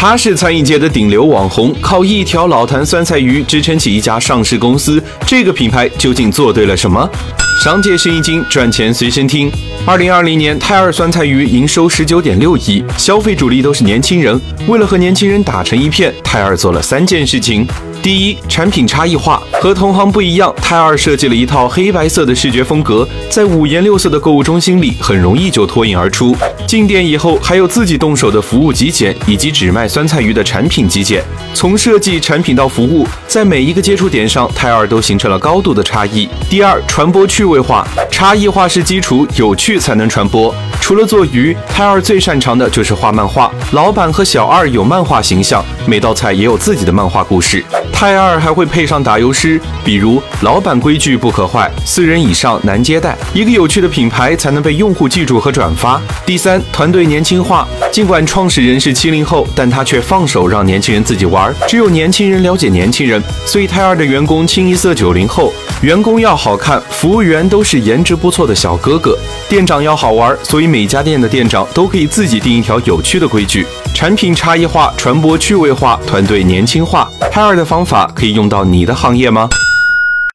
他是餐饮界的顶流网红，靠一条老坛酸菜鱼支撑起一家上市公司。这个品牌究竟做对了什么？商界生意经，赚钱随身听。二零二零年，泰二酸菜鱼营收十九点六亿，消费主力都是年轻人。为了和年轻人打成一片，泰二做了三件事情。第一，产品差异化，和同行不一样，泰二设计了一套黑白色的视觉风格，在五颜六色的购物中心里，很容易就脱颖而出。进店以后，还有自己动手的服务极简，以及只卖酸菜鱼的产品极简。从设计、产品到服务，在每一个接触点上，泰二都形成了高度的差异。第二，传播趣味化，差异化是基础，有趣才能传播。除了做鱼，泰二最擅长的就是画漫画。老板和小二有漫画形象，每道菜也有自己的漫画故事。泰二还会配上打油诗，比如“老板规矩不可坏，四人以上难接待”。一个有趣的品牌才能被用户记住和转发。第三，团队年轻化。尽管创始人是七零后，但他却放手让年轻人自己玩。只有年轻人了解年轻人，所以泰二的员工清一色九零后。员工要好看，服务员都是颜值不错的小哥哥。店长要好玩，所以每家店的店长都可以自己定一条有趣的规矩。产品差异化，传播趣味化，团队年轻化。海尔的方法可以用到你的行业吗？